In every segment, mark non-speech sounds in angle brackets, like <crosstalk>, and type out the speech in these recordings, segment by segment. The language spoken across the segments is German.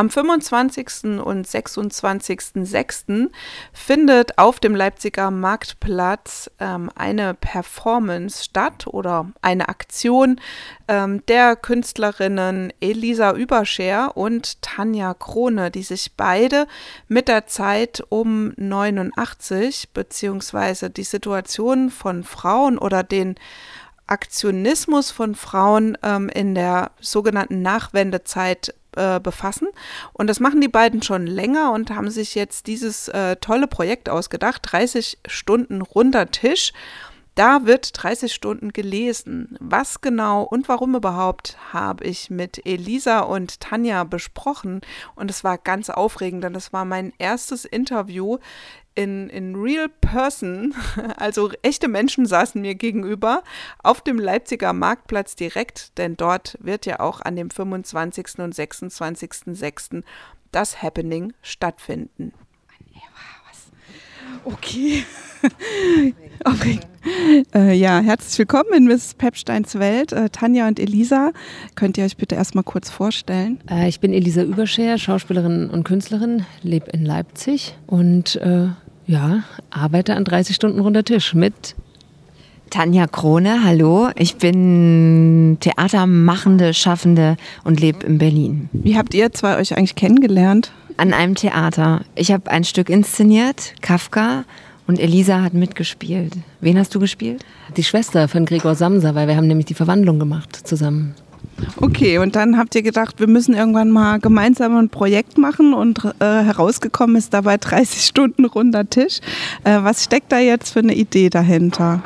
Am 25. und 26.06. findet auf dem Leipziger Marktplatz ähm, eine Performance statt oder eine Aktion ähm, der Künstlerinnen Elisa Überscher und Tanja Krone, die sich beide mit der Zeit um 89 beziehungsweise die Situation von Frauen oder den Aktionismus von Frauen ähm, in der sogenannten Nachwendezeit äh, befassen. Und das machen die beiden schon länger und haben sich jetzt dieses äh, tolle Projekt ausgedacht, 30 Stunden runder Tisch. Da wird 30 Stunden gelesen. Was genau und warum überhaupt habe ich mit Elisa und Tanja besprochen. Und es war ganz aufregend, denn das war mein erstes Interview in, in real person, <laughs> also echte Menschen saßen mir gegenüber auf dem Leipziger Marktplatz direkt, denn dort wird ja auch an dem 25. und 26.06. das Happening stattfinden. Okay. <laughs> okay. Äh, ja, herzlich willkommen in Miss Pepsteins Welt. Äh, Tanja und Elisa, könnt ihr euch bitte erstmal kurz vorstellen? Äh, ich bin Elisa Überscher, Schauspielerin und Künstlerin, lebe in Leipzig und äh, ja, arbeite an 30 Stunden runter Tisch mit Tanja Krone, hallo. Ich bin Theatermachende, Schaffende und lebe in Berlin. Wie habt ihr zwei euch eigentlich kennengelernt? An einem Theater. Ich habe ein Stück inszeniert, Kafka, und Elisa hat mitgespielt. Wen hast du gespielt? Die Schwester von Gregor Samsa, weil wir haben nämlich die Verwandlung gemacht zusammen. Okay, und dann habt ihr gedacht, wir müssen irgendwann mal gemeinsam ein Projekt machen und äh, herausgekommen ist dabei 30 Stunden runder Tisch. Äh, was steckt da jetzt für eine Idee dahinter?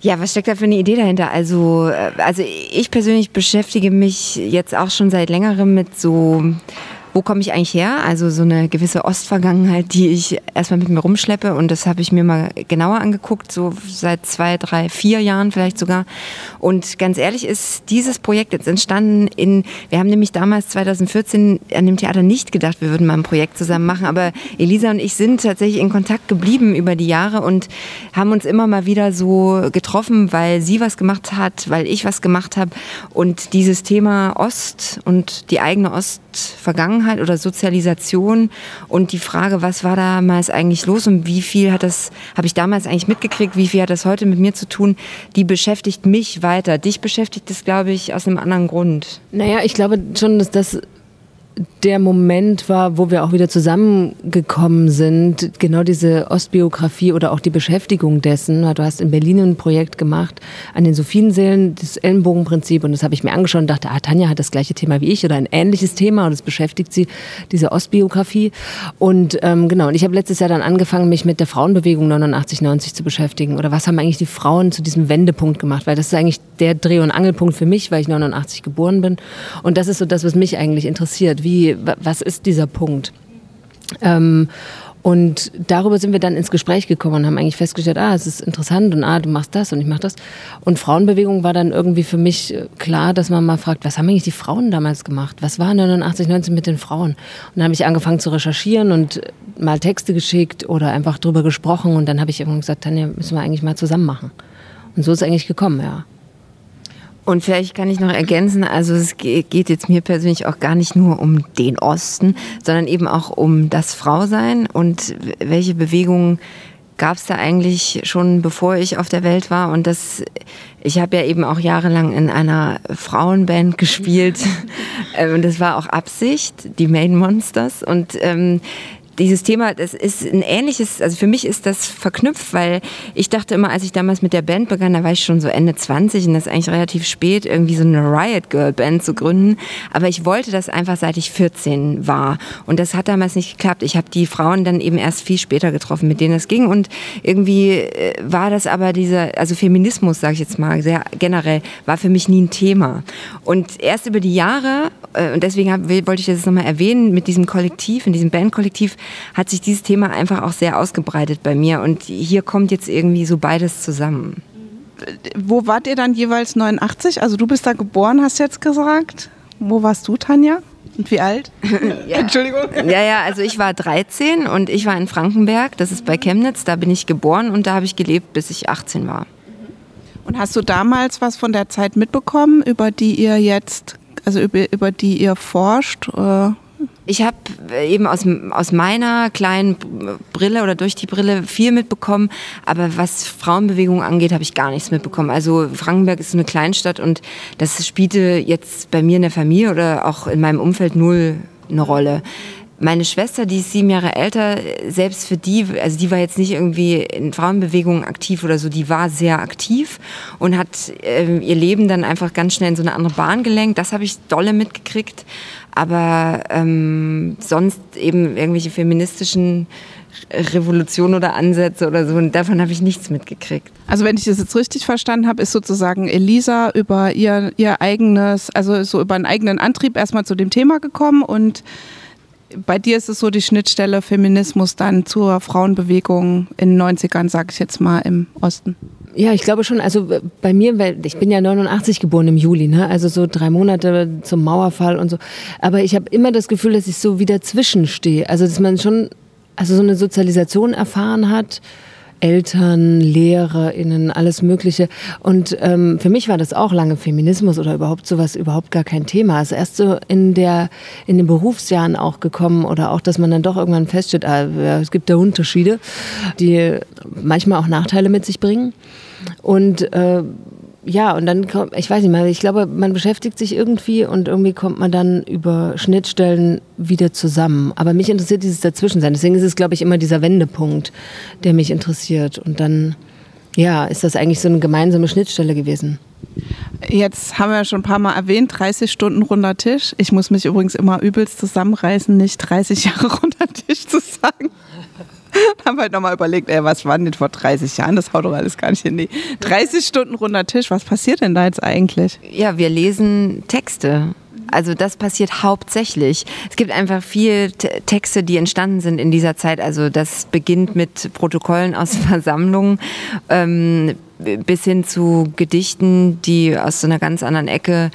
Ja, was steckt da für eine Idee dahinter? Also, äh, also ich persönlich beschäftige mich jetzt auch schon seit längerem mit so wo komme ich eigentlich her? Also so eine gewisse Ostvergangenheit, die ich erstmal mit mir rumschleppe und das habe ich mir mal genauer angeguckt, so seit zwei, drei, vier Jahren vielleicht sogar. Und ganz ehrlich ist dieses Projekt jetzt entstanden in, wir haben nämlich damals 2014 an dem Theater nicht gedacht, wir würden mal ein Projekt zusammen machen, aber Elisa und ich sind tatsächlich in Kontakt geblieben über die Jahre und haben uns immer mal wieder so getroffen, weil sie was gemacht hat, weil ich was gemacht habe und dieses Thema Ost und die eigene Ostvergangenheit Vergangenheit oder Sozialisation und die Frage, was war damals eigentlich los und wie viel hat das, habe ich damals eigentlich mitgekriegt, wie viel hat das heute mit mir zu tun, die beschäftigt mich weiter. Dich beschäftigt das, glaube ich, aus einem anderen Grund. Naja, ich glaube schon, dass das der Moment war, wo wir auch wieder zusammengekommen sind, genau diese Ostbiografie oder auch die Beschäftigung dessen. Du hast in Berlin ein Projekt gemacht an den Sophienseelen, das Ellenbogenprinzip, und das habe ich mir angeschaut und dachte, ah, Tanja hat das gleiche Thema wie ich oder ein ähnliches Thema und es beschäftigt sie, diese Ostbiografie. Und ähm, genau, und ich habe letztes Jahr dann angefangen, mich mit der Frauenbewegung 89, 90 zu beschäftigen. Oder was haben eigentlich die Frauen zu diesem Wendepunkt gemacht? Weil das ist eigentlich der Dreh- und Angelpunkt für mich, weil ich 89 geboren bin. Und das ist so das, was mich eigentlich interessiert wie, was ist dieser Punkt? Ähm, und darüber sind wir dann ins Gespräch gekommen und haben eigentlich festgestellt, ah, es ist interessant und ah, du machst das und ich mach das. Und Frauenbewegung war dann irgendwie für mich äh, klar, dass man mal fragt, was haben eigentlich die Frauen damals gemacht? Was war 89, 19 mit den Frauen? Und dann habe ich angefangen zu recherchieren und mal Texte geschickt oder einfach drüber gesprochen und dann habe ich irgendwann gesagt, Tanja, müssen wir eigentlich mal zusammen machen. Und so ist es eigentlich gekommen, ja. Und vielleicht kann ich noch ergänzen, also es geht jetzt mir persönlich auch gar nicht nur um den Osten, sondern eben auch um das Frausein und welche Bewegungen gab es da eigentlich schon, bevor ich auf der Welt war. Und das, ich habe ja eben auch jahrelang in einer Frauenband gespielt. <laughs> Äh, und das war auch Absicht, die Main Monsters. Und ähm, dieses Thema, das ist ein ähnliches, also für mich ist das verknüpft, weil ich dachte immer, als ich damals mit der Band begann, da war ich schon so Ende 20 und das ist eigentlich relativ spät, irgendwie so eine Riot Girl Band zu gründen. Aber ich wollte das einfach, seit ich 14 war. Und das hat damals nicht geklappt. Ich habe die Frauen dann eben erst viel später getroffen, mit denen es ging. Und irgendwie äh, war das aber dieser, also Feminismus, sage ich jetzt mal, sehr generell, war für mich nie ein Thema. Und erst über die Jahre, äh, und deswegen wollte ich das nochmal erwähnen, mit diesem Kollektiv, in diesem Bandkollektiv, hat sich dieses Thema einfach auch sehr ausgebreitet bei mir. Und hier kommt jetzt irgendwie so beides zusammen. Wo wart ihr dann jeweils 89? Also du bist da geboren, hast du jetzt gesagt. Wo warst du, Tanja? Und wie alt? <laughs> ja. Entschuldigung. Ja, ja, also ich war 13 und ich war in Frankenberg, das ist bei Chemnitz, da bin ich geboren und da habe ich gelebt, bis ich 18 war. Und hast du damals was von der Zeit mitbekommen, über die ihr jetzt, also über, über die ihr forscht? Äh, Ich habe äh, eben aus, aus meiner kleinen Brille oder durch die Brille viel mitbekommen, aber was Frauenbewegung angeht, habe ich gar nichts mitbekommen. Also Frankenberg ist eine Kleinstadt und das spielte jetzt bei mir in der Familie oder auch in meinem Umfeld null eine Rolle. Meine Schwester, die ist sieben Jahre älter, selbst für die, also die war jetzt nicht irgendwie in Frauenbewegungen aktiv oder so, die war sehr aktiv und hat äh, ihr Leben dann einfach ganz schnell in so eine andere Bahn gelenkt. Das habe ich dolle mitgekriegt. Aber ähm, sonst eben irgendwelche feministischen Revolutionen oder Ansätze oder so. Und davon habe ich nichts mitgekriegt. Also wenn ich das jetzt richtig verstanden habe, ist sozusagen Elisa über ihr, ihr eigenes, also so über einen eigenen Antrieb erstmal zu dem Thema gekommen und bei dir ist es so die Schnittstelle Feminismus dann zur Frauenbewegung in den 90ern, sage ich jetzt mal, im Osten. Ja, ich glaube schon. Also äh, bei mir, weil ich bin ja 89 geboren im Juli, ne? also so drei Monate zum Mauerfall und so. Aber ich habe immer das Gefühl, dass ich so wieder zwischenstehe. Also dass man schon, also so eine Sozialisation erfahren hat. Eltern, LehrerInnen, alles Mögliche. Und ähm, für mich war das auch lange Feminismus oder überhaupt sowas überhaupt gar kein Thema. Also erst so in der in den Berufsjahren auch gekommen oder auch, dass man dann doch irgendwann feststellt, ah, es gibt da Unterschiede, die manchmal auch Nachteile mit sich bringen. Und äh, ja, und dann kommt, ich weiß nicht mal, ich glaube, man beschäftigt sich irgendwie und irgendwie kommt man dann über Schnittstellen wieder zusammen. Aber mich interessiert dieses Dazwischensein. Deswegen ist es, glaube ich, immer dieser Wendepunkt, der mich interessiert. Und dann, ja, ist das eigentlich so eine gemeinsame Schnittstelle gewesen. Jetzt haben wir schon ein paar Mal erwähnt, 30 Stunden runder Tisch. Ich muss mich übrigens immer übelst zusammenreißen, nicht 30 Jahre <laughs> runder Tisch zu sagen. <laughs> haben halt nochmal überlegt, ey, was war denn vor 30 Jahren? Das haut doch alles gar nicht hin. Nee. 30 Stunden runder Tisch, was passiert denn da jetzt eigentlich? Ja, wir lesen Texte. Also das passiert hauptsächlich. Es gibt einfach viele Texte, die entstanden sind in dieser Zeit. Also das beginnt mit Protokollen aus <laughs> Versammlungen ähm, bis hin zu Gedichten, die aus so einer ganz anderen Ecke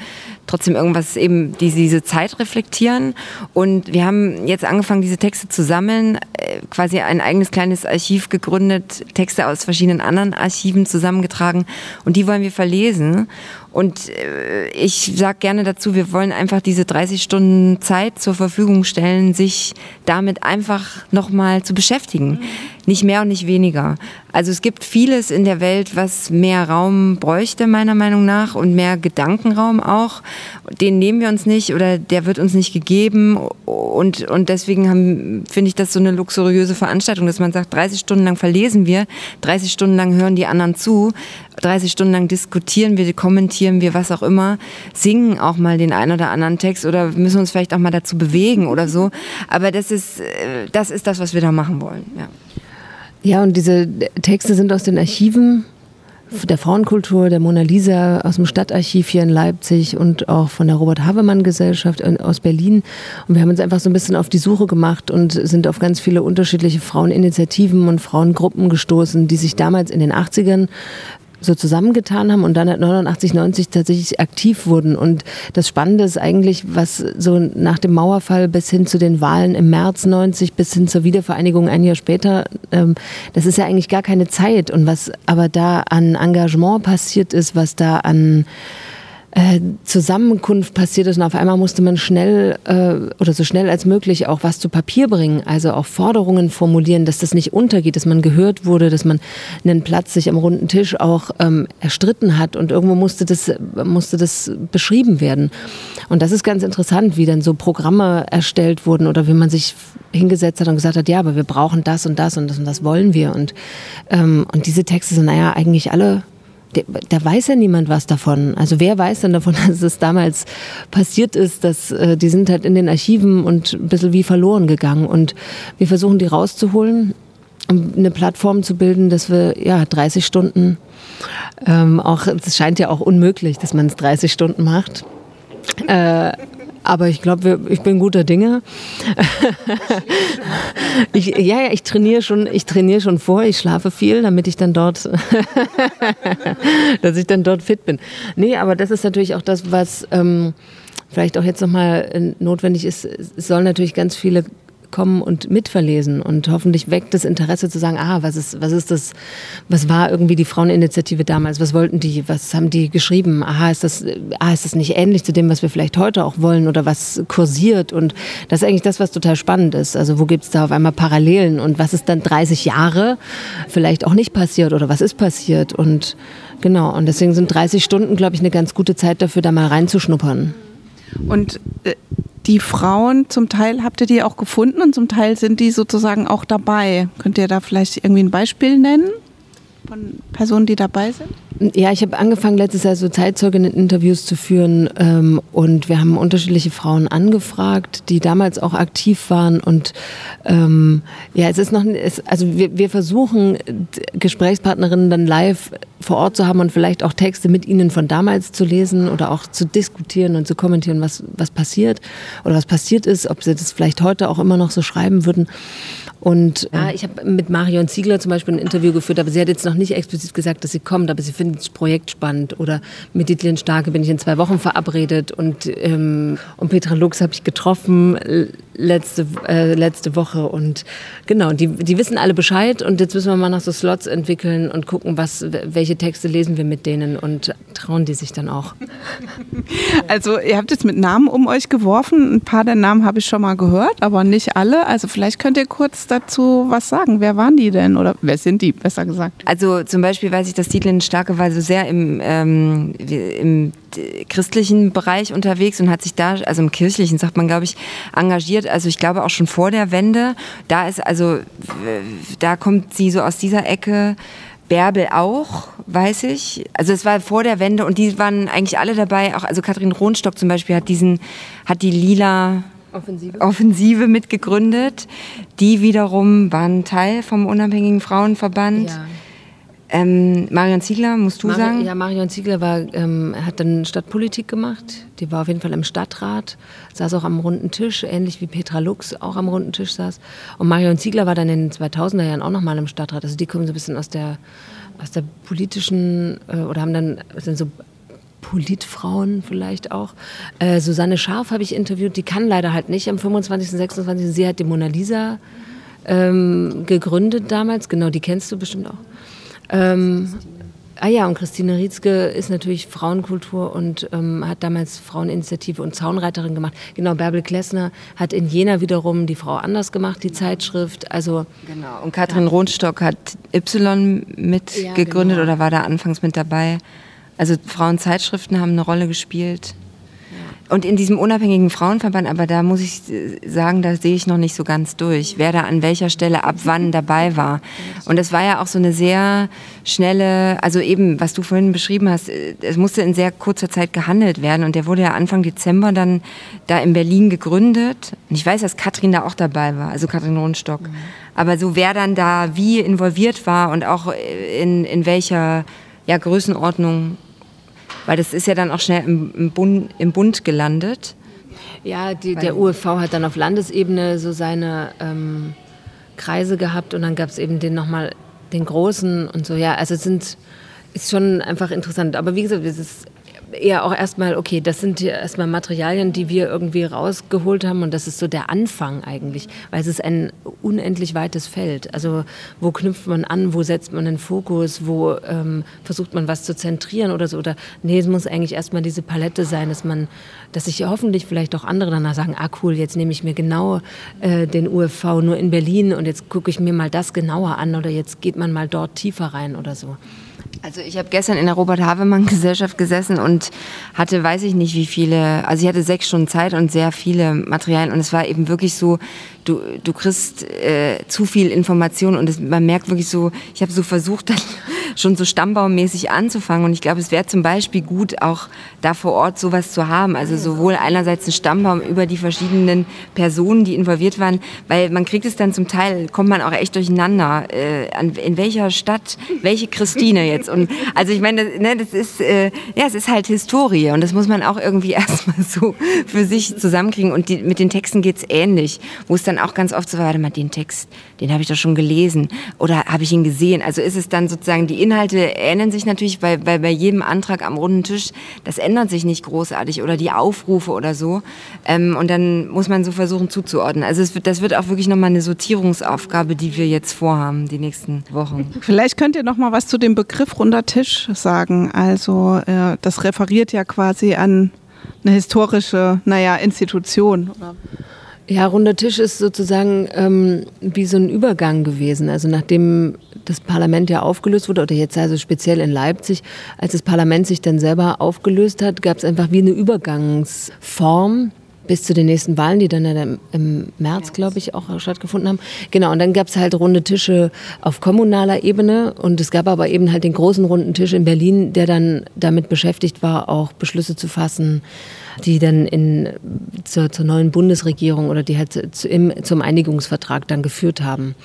trotzdem irgendwas eben, die diese Zeit reflektieren. Und wir haben jetzt angefangen, diese Texte zu sammeln, äh, quasi ein eigenes kleines Archiv gegründet, Texte aus verschiedenen anderen Archiven zusammengetragen und die wollen wir verlesen. Und äh, ich sage gerne dazu, wir wollen einfach diese 30 Stunden Zeit zur Verfügung stellen, sich damit einfach nochmal zu beschäftigen. Nicht mehr und nicht weniger. Also es gibt vieles in der Welt, was mehr Raum bräuchte, meiner Meinung nach, und mehr Gedankenraum auch. Den nehmen wir uns nicht oder der wird uns nicht gegeben. Und, und deswegen finde ich das so eine luxuriöse Veranstaltung, dass man sagt, 30 Stunden lang verlesen wir, 30 Stunden lang hören die anderen zu, 30 Stunden lang diskutieren wir, kommentieren wir, was auch immer, singen auch mal den einen oder anderen Text oder müssen uns vielleicht auch mal dazu bewegen oder so. Aber das ist, äh, das ist das, was wir da machen wollen. Ja. Ja, und diese Texte sind aus den Archiven der Frauenkultur, der Mona Lisa aus dem Stadtarchiv hier in Leipzig und auch von der Robert Havemann Gesellschaft aus Berlin. Und wir haben uns einfach so ein bisschen auf die Suche gemacht und sind auf ganz viele unterschiedliche Fraueninitiativen und Frauengruppen gestoßen, die sich damals in den 80ern so zusammengetan haben und dann 89, 90 tatsächlich aktiv wurden. Und das Spannende ist eigentlich, was so nach dem Mauerfall bis hin zu den Wahlen im März 90 bis hin zur Wiedervereinigung ein Jahr später, ähm, das ist ja eigentlich gar keine Zeit. Und was aber da an Engagement passiert ist, was da an äh, Zusammenkunft passiert ist und auf einmal musste man schnell äh, oder so schnell als möglich auch was zu Papier bringen, also auch Forderungen formulieren, dass das nicht untergeht, dass man gehört wurde, dass man einen Platz sich am runden Tisch auch ähm, erstritten hat und irgendwo musste das, musste das beschrieben werden. Und das ist ganz interessant, wie dann so Programme erstellt wurden oder wie man sich hingesetzt hat und gesagt hat, ja, aber wir brauchen das und das und das und das wollen wir. Und, ähm, und diese Texte sind naja eigentlich alle da weiß ja niemand was davon. Also wer weiß denn davon, <laughs> dass es damals passiert ist, dass äh, die sind halt in den Archiven und ein bisschen wie verloren gegangen. Und wir versuchen die rauszuholen, um eine Plattform zu bilden, dass wir ja 30 Stunden ähm, auch, es scheint ja auch unmöglich, dass man es 30 Stunden macht. Äh, aber ich glaube, ich bin guter Dinge. <laughs> ich, ja, ja, ich trainiere schon, ich schon vor, ich schlafe viel, damit ich dann dort, <laughs> dass ich dann dort fit bin. Nee, aber das ist natürlich auch das, was ähm, vielleicht auch jetzt nochmal äh, notwendig ist. Es sollen natürlich ganz viele kommen und mitverlesen und hoffentlich weckt das Interesse zu sagen, ah, was ist, was ist das, was war irgendwie die Fraueninitiative damals, was wollten die, was haben die geschrieben, aha, ist das, ah, ist das nicht ähnlich zu dem, was wir vielleicht heute auch wollen oder was kursiert? Und das ist eigentlich das, was total spannend ist. Also wo gibt es da auf einmal Parallelen? Und was ist dann 30 Jahre vielleicht auch nicht passiert oder was ist passiert? Und genau, und deswegen sind 30 Stunden, glaube ich, eine ganz gute Zeit dafür, da mal reinzuschnuppern. Und äh, die Frauen, zum Teil habt ihr die auch gefunden und zum Teil sind die sozusagen auch dabei. Könnt ihr da vielleicht irgendwie ein Beispiel nennen von Personen, die dabei sind? Ja, ich habe angefangen letztes Jahr so Zeitzeuginnen-Interviews zu führen ähm, und wir haben unterschiedliche Frauen angefragt, die damals auch aktiv waren und ähm, ja, es ist noch, es, also wir, wir versuchen Gesprächspartnerinnen dann live vor Ort zu haben und vielleicht auch Texte mit ihnen von damals zu lesen oder auch zu diskutieren und zu kommentieren, was, was passiert oder was passiert ist, ob sie das vielleicht heute auch immer noch so schreiben würden. Und ja, ich habe mit Marion Ziegler zum Beispiel ein Interview geführt, aber sie hat jetzt noch nicht explizit gesagt, dass sie kommt, aber sie findet das Projekt spannend. Oder mit Ditlin Starke bin ich in zwei Wochen verabredet und, ähm, und Petra Lux habe ich getroffen letzte, äh, letzte Woche. Und genau, die, die wissen alle Bescheid und jetzt müssen wir mal nach so Slots entwickeln und gucken, was, welche Texte lesen wir mit denen und trauen die sich dann auch. <laughs> Also ihr habt jetzt mit Namen um euch geworfen. Ein paar der Namen habe ich schon mal gehört, aber nicht alle. Also vielleicht könnt ihr kurz dazu was sagen. Wer waren die denn oder wer sind die, besser gesagt? Also zum Beispiel weiß ich, dass Dietlin Starke war so sehr im, ähm, im christlichen Bereich unterwegs und hat sich da, also im kirchlichen sagt man, glaube ich, engagiert. Also ich glaube auch schon vor der Wende. Da ist also, da kommt sie so aus dieser Ecke. Bärbel auch, weiß ich. Also es war vor der Wende und die waren eigentlich alle dabei. Auch also Katrin Rohnstock zum Beispiel hat diesen, hat die lila Offensive. Offensive mitgegründet. Die wiederum waren Teil vom unabhängigen Frauenverband. Ja. Ähm, Marion Ziegler, musst du Mari sagen? Ja, Marion Ziegler war, ähm, hat dann Stadtpolitik gemacht. Die war auf jeden Fall im Stadtrat, saß auch am runden Tisch, ähnlich wie Petra Lux auch am runden Tisch saß. Und Marion Ziegler war dann in den 2000er Jahren auch nochmal im Stadtrat. Also die kommen so ein bisschen aus der, aus der politischen, äh, oder haben dann sind so Politfrauen vielleicht auch. Äh, Susanne Scharf habe ich interviewt, die kann leider halt nicht am 25. 26. Sie hat die Mona Lisa ähm, gegründet damals, genau, die kennst du bestimmt auch. Ähm, ah ja, und Christine Rietzke ist natürlich Frauenkultur und ähm, hat damals Fraueninitiative und Zaunreiterin gemacht. Genau, Bärbel Klessner hat in Jena wiederum die Frau anders gemacht, die Zeitschrift. Also genau. Und Katrin ja. Rohnstock hat Y mitgegründet ja, genau. oder war da anfangs mit dabei. Also Frauenzeitschriften haben eine Rolle gespielt. Und in diesem unabhängigen Frauenverband, aber da muss ich sagen, da sehe ich noch nicht so ganz durch, wer da an welcher Stelle ab wann dabei war. Und es war ja auch so eine sehr schnelle, also eben, was du vorhin beschrieben hast, es musste in sehr kurzer Zeit gehandelt werden und der wurde ja Anfang Dezember dann da in Berlin gegründet. Und ich weiß, dass Katrin da auch dabei war, also Katrin Rundstock. Aber so wer dann da wie involviert war und auch in, in welcher ja, Größenordnung weil das ist ja dann auch schnell im, im, Bund, im Bund gelandet. Ja, die, der UEV hat dann auf Landesebene so seine ähm, Kreise gehabt und dann gab es eben den nochmal den großen und so. Ja, also es sind, ist schon einfach interessant. Aber wie gesagt, es ist eher auch erstmal, okay, das sind erstmal Materialien, die wir irgendwie rausgeholt haben und das ist so der Anfang eigentlich, weil es ist ein unendlich weites Feld. Also wo knüpft man an, wo setzt man den Fokus, wo ähm, versucht man was zu zentrieren oder so. Oder nee, es muss eigentlich erstmal diese Palette sein, dass man, dass sich hoffentlich vielleicht auch andere danach sagen, ah cool, jetzt nehme ich mir genau äh, den UFV nur in Berlin und jetzt gucke ich mir mal das genauer an oder jetzt geht man mal dort tiefer rein oder so. Also ich habe gestern in der Robert-Havemann-Gesellschaft gesessen und hatte, weiß ich nicht wie viele, also ich hatte sechs Stunden Zeit und sehr viele Materialien und es war eben wirklich so, du, du kriegst äh, zu viel Information und es, man merkt wirklich so, ich habe so versucht, <laughs> dann schon so stammbaumäßig anzufangen und ich glaube, es wäre zum Beispiel gut, auch da vor Ort sowas zu haben. Also sowohl einerseits ein Stammbaum über die verschiedenen Personen, die involviert waren, weil man kriegt es dann zum Teil, kommt man auch echt durcheinander, äh, an, in welcher Stadt, welche Christine jetzt. Und also ich meine, das, ne, das ist, äh, ja, es ist halt Historie und das muss man auch irgendwie <laughs> erstmal so für sich zusammenkriegen. Und die, mit den Texten geht es ähnlich, wo es dann dann auch ganz oft so, warte mal, den Text, den habe ich doch schon gelesen oder habe ich ihn gesehen. Also ist es dann sozusagen die Inhalte ähneln sich natürlich, weil, weil bei jedem Antrag am runden Tisch, das ändert sich nicht großartig oder die Aufrufe oder so. Ähm, und dann muss man so versuchen zuzuordnen. Also es wird, das wird auch wirklich nochmal eine Sortierungsaufgabe, die wir jetzt vorhaben, die nächsten Wochen. Vielleicht könnt ihr noch mal was zu dem Begriff runder Tisch sagen. Also äh, das referiert ja quasi an eine historische, naja, Institution. Oder? Ja, runder Tisch ist sozusagen ähm, wie so ein Übergang gewesen. Also nachdem das Parlament ja aufgelöst wurde, oder jetzt also speziell in Leipzig, als das Parlament sich dann selber aufgelöst hat, gab es einfach wie eine Übergangsform bis zu den nächsten Wahlen, die dann im, im März, glaube ich, auch stattgefunden haben. Genau, und dann gab es halt runde Tische auf kommunaler Ebene und es gab aber eben halt den großen runden Tisch in Berlin, der dann damit beschäftigt war, auch Beschlüsse zu fassen, die dann in, zur, zur neuen Bundesregierung oder die halt zu, im, zum Einigungsvertrag dann geführt haben.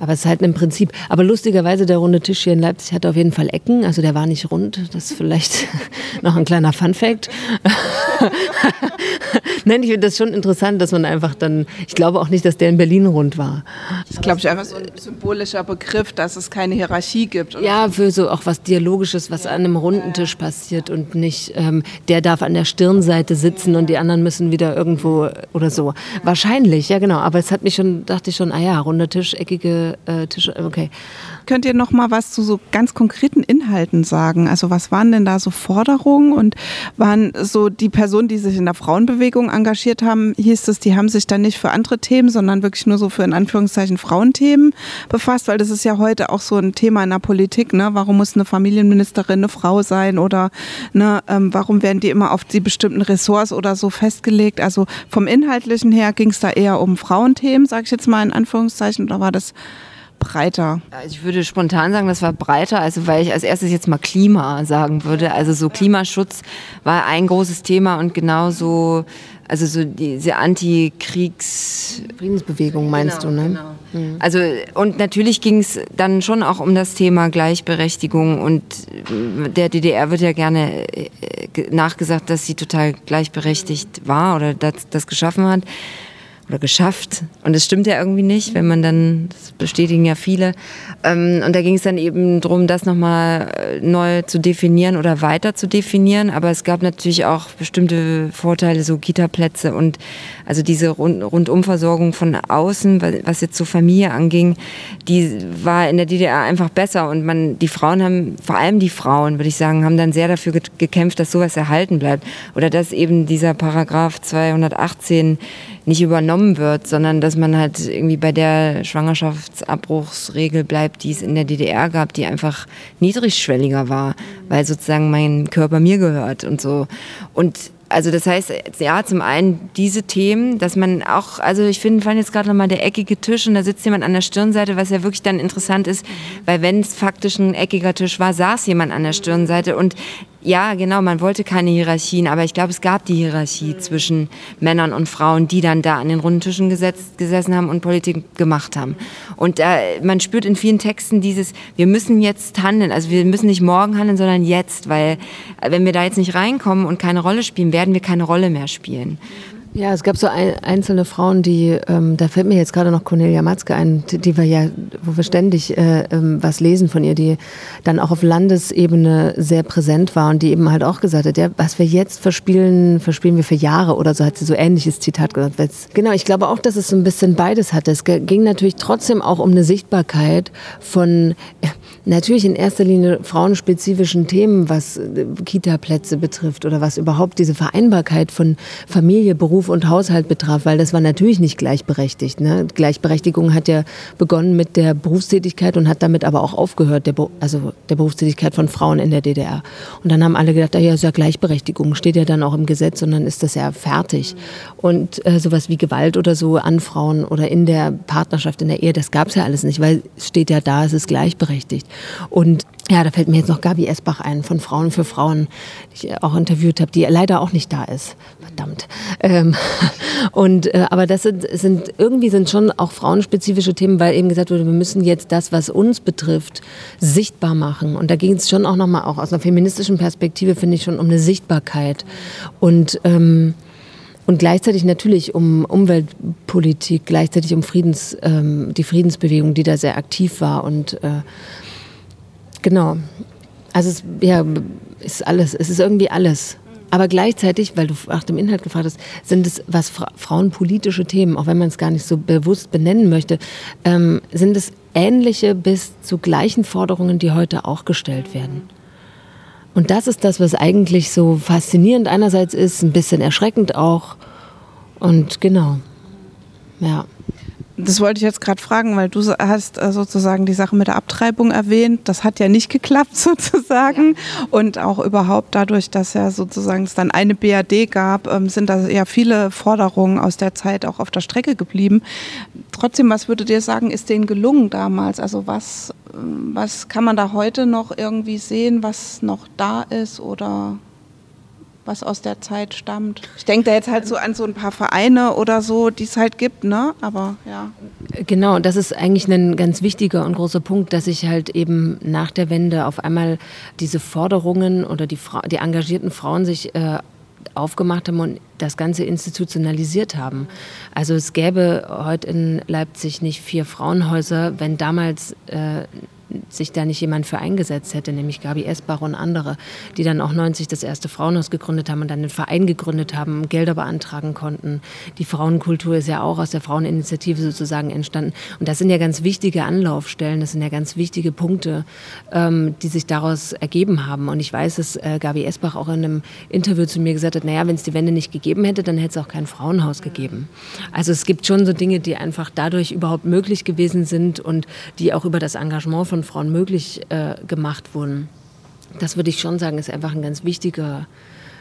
Aber es ist halt im Prinzip. Aber lustigerweise, der runde Tisch hier in Leipzig hatte auf jeden Fall Ecken. Also der war nicht rund. Das ist vielleicht <laughs> noch ein kleiner Fun-Fact. <laughs> Nein, ich finde das schon interessant, dass man einfach dann. Ich glaube auch nicht, dass der in Berlin rund war. Das ist, glaube ich, einfach so ein symbolischer Begriff, dass es keine Hierarchie gibt. ja, für so auch was Dialogisches, was an einem runden Tisch passiert und nicht, ähm, der darf an der Stirnseite sitzen und die anderen müssen wieder irgendwo oder so. Wahrscheinlich, ja genau. Aber es hat mich schon, dachte ich schon, ah ja, runder Tisch, eckige äh, Tische. Okay. Könnt ihr noch mal was zu so ganz konkreten Inhalten sagen? Also was waren denn da so Forderungen und waren so die Personen, die sich in der Frauenbewegung engagiert haben, hieß es, die haben sich dann nicht für andere Themen, sondern wirklich nur so für in Anführungszeichen Frauenthemen befasst, weil das ist ja heute auch so ein Thema in der Politik, ne? Warum muss eine Familienministerin eine Frau sein oder ne, ähm, warum werden die immer auf die bestimmten Ressorts oder so festgelegt? Also vom Inhaltlichen her ging es da eher um Frauenthemen, sage ich jetzt mal in Anführungszeichen, oder war das breiter? Also ich würde spontan sagen, das war breiter, also weil ich als erstes jetzt mal Klima sagen würde. Also so Klimaschutz war ein großes Thema und genauso, also so diese Antikriegs... Friedensbewegung meinst genau, du, ne? Genau. Mhm. Also und natürlich ging es dann schon auch um das Thema Gleichberechtigung und der DDR wird ja gerne äh, nachgesagt, dass sie total gleichberechtigt war oder das, das geschaffen hat oder geschafft. Und das stimmt ja irgendwie nicht, wenn man dann, das bestätigen ja viele. Ähm, und da ging es dann eben darum, das nochmal äh, neu zu definieren oder weiter zu definieren. Aber es gab natürlich auch bestimmte Vorteile, so Kita-Plätze und also diese Rundumversorgung von außen, was jetzt so Familie anging, die war in der DDR einfach besser. Und man, die Frauen haben, vor allem die Frauen, würde ich sagen, haben dann sehr dafür gekämpft, dass sowas erhalten bleibt. Oder dass eben dieser Paragraph 218 nicht übernommen wird, sondern dass man halt irgendwie bei der Schwangerschaftsabbruchsregel bleibt, die es in der DDR gab, die einfach niedrigschwelliger war, weil sozusagen mein Körper mir gehört und so. Und also das heißt, ja, zum einen diese Themen, dass man auch, also ich finde, fand jetzt gerade nochmal der eckige Tisch und da sitzt jemand an der Stirnseite, was ja wirklich dann interessant ist, weil wenn es faktisch ein eckiger Tisch war, saß jemand an der Stirnseite und ja, genau, man wollte keine Hierarchien, aber ich glaube, es gab die Hierarchie zwischen Männern und Frauen, die dann da an den runden Tischen gesetzt, gesessen haben und Politik gemacht haben. Und äh, man spürt in vielen Texten dieses, wir müssen jetzt handeln, also wir müssen nicht morgen handeln, sondern jetzt, weil äh, wenn wir da jetzt nicht reinkommen und keine Rolle spielen, werden wir keine Rolle mehr spielen. Ja, es gab so ein, einzelne Frauen, die, ähm, da fällt mir jetzt gerade noch Cornelia Matzke ein, die, die wir ja, wo wir ständig äh, ähm, was lesen von ihr, die dann auch auf Landesebene sehr präsent war und die eben halt auch gesagt hat, ja, was wir jetzt verspielen, verspielen wir für Jahre oder so hat sie so ähnliches Zitat gesagt. Genau, ich glaube auch, dass es so ein bisschen beides hatte. Es ging natürlich trotzdem auch um eine Sichtbarkeit von, Natürlich in erster Linie frauenspezifischen Themen, was äh, Kita-Plätze betrifft oder was überhaupt diese Vereinbarkeit von Familie, Beruf und Haushalt betraf, weil das war natürlich nicht gleichberechtigt. Ne? Gleichberechtigung hat ja begonnen mit der Berufstätigkeit und hat damit aber auch aufgehört, der also der Berufstätigkeit von Frauen in der DDR. Und dann haben alle gedacht, ah ja, ist ja Gleichberechtigung, steht ja dann auch im Gesetz und dann ist das ja fertig. Und äh, sowas wie Gewalt oder so an Frauen oder in der Partnerschaft, in der Ehe, das gab es ja alles nicht, weil es steht ja da, es ist gleichberechtigt. Und ja, da fällt mir jetzt noch Gabi Esbach ein von Frauen für Frauen, die ich auch interviewt habe, die leider auch nicht da ist. Verdammt. Ähm, <laughs> und äh, aber das sind, sind irgendwie sind schon auch frauenspezifische Themen, weil eben gesagt wurde, wir müssen jetzt das, was uns betrifft, sichtbar machen. Und da ging es schon auch nochmal auch aus einer feministischen Perspektive finde ich schon um eine Sichtbarkeit und ähm, und gleichzeitig natürlich um Umweltpolitik, gleichzeitig um Friedens, ähm, die Friedensbewegung, die da sehr aktiv war und äh, genau. Also es ja, ist alles, es ist irgendwie alles. Aber gleichzeitig, weil du nach dem Inhalt gefragt hast, sind es, was Fra frauenpolitische Themen, auch wenn man es gar nicht so bewusst benennen möchte, ähm, sind es ähnliche bis zu gleichen Forderungen, die heute auch gestellt werden. Und das ist das, was eigentlich so faszinierend einerseits ist, ein bisschen erschreckend auch. Und genau, ja. Das wollte ich jetzt gerade fragen, weil du hast äh, sozusagen die Sache mit der Abtreibung erwähnt. Das hat ja nicht geklappt <laughs> sozusagen. Ja. Und auch überhaupt dadurch, dass ja sozusagen es dann eine BAD gab, ähm, sind da ja viele Forderungen aus der Zeit auch auf der Strecke geblieben. Trotzdem, was würdet ihr sagen, ist denen gelungen damals? Also was, ähm, was kann man da heute noch irgendwie sehen, was noch da ist oder was aus der Zeit stammt. Ich denke da jetzt halt so an so ein paar Vereine oder so, die es halt gibt, ne? Aber ja. Genau, das ist eigentlich ein ganz wichtiger und großer Punkt, dass sich halt eben nach der Wende auf einmal diese Forderungen oder die, Fra die engagierten Frauen sich äh, aufgemacht haben und das Ganze institutionalisiert haben. Also es gäbe heute in Leipzig nicht vier Frauenhäuser, wenn damals äh, sich da nicht jemand für eingesetzt hätte, nämlich Gabi Esbach und andere, die dann auch 90 das erste Frauenhaus gegründet haben und dann den Verein gegründet haben, Gelder beantragen konnten. Die Frauenkultur ist ja auch aus der Fraueninitiative sozusagen entstanden. Und das sind ja ganz wichtige Anlaufstellen, das sind ja ganz wichtige Punkte, ähm, die sich daraus ergeben haben. Und ich weiß, dass äh, Gabi Esbach auch in einem Interview zu mir gesagt hat, naja, wenn es die Wende nicht gegeben hätte, dann hätte es auch kein Frauenhaus gegeben. Also es gibt schon so Dinge, die einfach dadurch überhaupt möglich gewesen sind und die auch über das Engagement von Frauen möglich äh, gemacht wurden. Das würde ich schon sagen, ist einfach ein ganz wichtiger,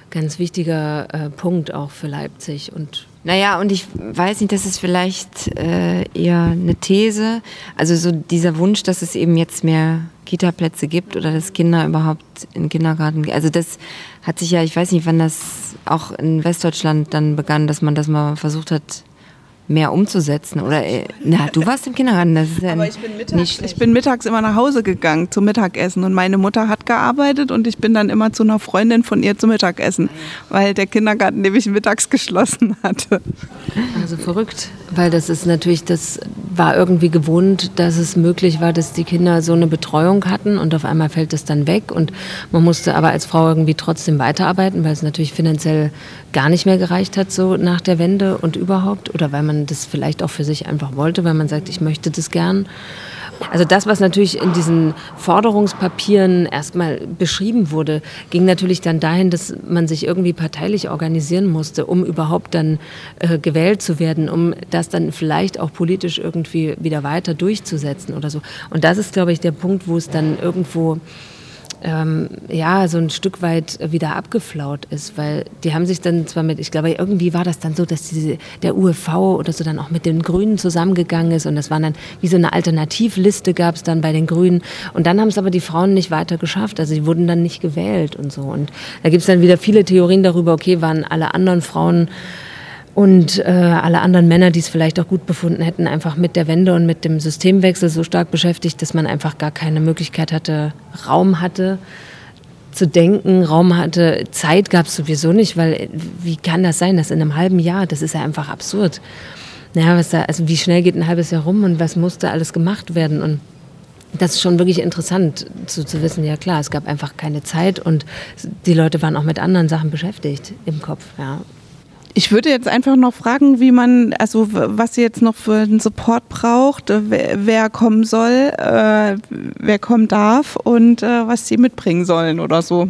ganz wichtiger äh, Punkt auch für Leipzig und naja, und ich weiß nicht, das ist vielleicht äh, eher eine These. Also so dieser Wunsch, dass es eben jetzt mehr Kita-Plätze gibt oder dass Kinder überhaupt in Kindergarten gehen. Also das hat sich ja, ich weiß nicht, wann das auch in Westdeutschland dann begann, dass man das mal versucht hat, mehr umzusetzen. Oder äh, na, du warst im Kindergarten, das ist ja Aber ich bin, mittags, ich bin mittags immer nach Hause gegangen zum Mittagessen und meine Mutter hat gearbeitet und ich bin dann immer zu einer Freundin von ihr zum Mittagessen, weil der Kindergarten nämlich mittags geschlossen hatte. Also verrückt, weil das ist natürlich, das war irgendwie gewohnt, dass es möglich war, dass die Kinder so eine Betreuung hatten und auf einmal fällt das dann weg und man musste aber als Frau irgendwie trotzdem weiterarbeiten, weil es natürlich finanziell gar nicht mehr gereicht hat so nach der Wende und überhaupt oder weil man das vielleicht auch für sich einfach wollte, weil man sagt, ich möchte das gern. Also das, was natürlich in diesen Forderungspapieren erstmal beschrieben wurde, ging natürlich dann dahin, dass man sich irgendwie parteilich organisieren musste, um überhaupt dann äh, gewählt zu werden, um das dann vielleicht auch politisch irgendwie wieder weiter durchzusetzen oder so. Und das ist, glaube ich, der Punkt, wo es dann irgendwo ähm, ja, so ein Stück weit wieder abgeflaut ist, weil die haben sich dann zwar mit, ich glaube, irgendwie war das dann so, dass diese, der UEV oder so dann auch mit den Grünen zusammengegangen ist und das war dann wie so eine Alternativliste gab es dann bei den Grünen. Und dann haben es aber die Frauen nicht weiter geschafft, also sie wurden dann nicht gewählt und so. Und da gibt es dann wieder viele Theorien darüber, okay, waren alle anderen Frauen und äh, alle anderen Männer, die es vielleicht auch gut befunden hätten, einfach mit der Wende und mit dem Systemwechsel so stark beschäftigt, dass man einfach gar keine Möglichkeit hatte, Raum hatte zu denken, Raum hatte, Zeit gab es sowieso nicht, weil wie kann das sein, dass in einem halben Jahr, das ist ja einfach absurd. Naja, was da, also wie schnell geht ein halbes Jahr rum und was musste alles gemacht werden und das ist schon wirklich interessant zu, zu wissen, ja klar, es gab einfach keine Zeit und die Leute waren auch mit anderen Sachen beschäftigt im Kopf, ja. Ich würde jetzt einfach noch fragen, wie man, also was ihr jetzt noch für einen Support braucht, äh, wer, wer kommen soll, äh, wer kommen darf und äh, was sie mitbringen sollen oder so.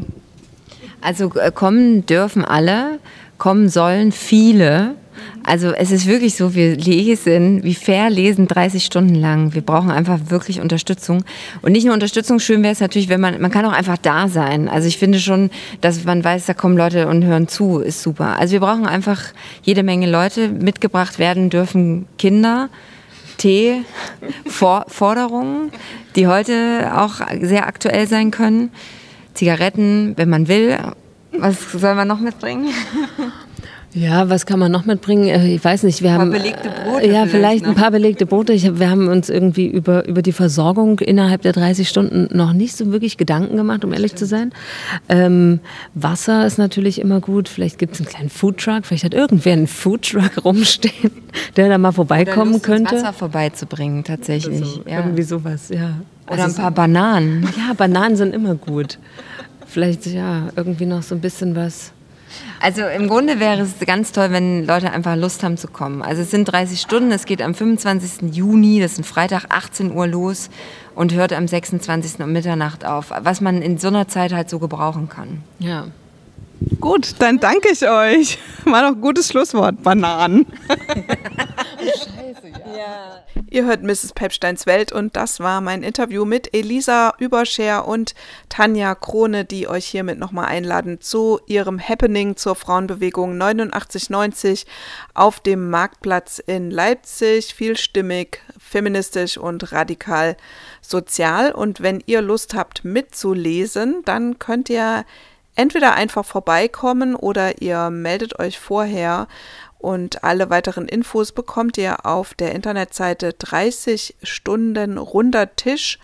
Also äh, kommen dürfen alle, kommen sollen viele. Also es ist wirklich so, wir lesen, wie fair lesen 30 Stunden lang. Wir brauchen einfach wirklich Unterstützung. Und nicht nur Unterstützung, schön wäre es natürlich, wenn man, man kann auch einfach da sein. Also ich finde schon, dass man weiß, da kommen Leute und hören zu, ist super. Also wir brauchen einfach jede Menge Leute. Mitgebracht werden dürfen Kinder. Tee, For <laughs> Forderungen, die heute auch sehr aktuell sein können. Zigaretten, wenn man will. Was soll man noch mitbringen? <laughs> Ja, was kann man noch mitbringen? Äh, ich weiß nicht. Wir haben belegte Brote. Ja, vielleicht, vielleicht ne? ein paar belegte Brote. Ich wir haben uns irgendwie über, über die Versorgung innerhalb der 30 Stunden noch nicht so wirklich Gedanken gemacht, um ehrlich zu sein. Ähm, Wasser ist natürlich immer gut. Vielleicht gibt es einen kleinen Foodtruck. Vielleicht hat irgendwer einen Foodtruck rumstehen, <laughs> der da mal vorbeikommen Lust, könnte. Wasser vorbeizubringen, tatsächlich. So, ja. Irgendwie sowas, ja. Oder also ein paar Bananen. Ja, Bananen sind immer gut. Vielleicht ja, irgendwie noch so ein bisschen was. Also im Grunde wäre es ganz toll, wenn Leute einfach Lust haben zu kommen. Also es sind 30 Stunden, es geht am 25. Juni, das ist ein Freitag, 18 Uhr los und hört am 26. um Mitternacht auf. Was man in so einer Zeit halt so gebrauchen kann. Ja. Gut, dann danke ich euch. War noch ein gutes Schlusswort. Bananen. Scheiße, ja. ja. Ihr hört Mrs. Pepsteins Welt und das war mein Interview mit Elisa Überscher und Tanja Krone, die euch hiermit nochmal einladen zu ihrem Happening zur Frauenbewegung 8990 auf dem Marktplatz in Leipzig. Vielstimmig, feministisch und radikal sozial. Und wenn ihr Lust habt mitzulesen, dann könnt ihr entweder einfach vorbeikommen oder ihr meldet euch vorher und alle weiteren Infos bekommt ihr auf der Internetseite 30 Stunden runder Tisch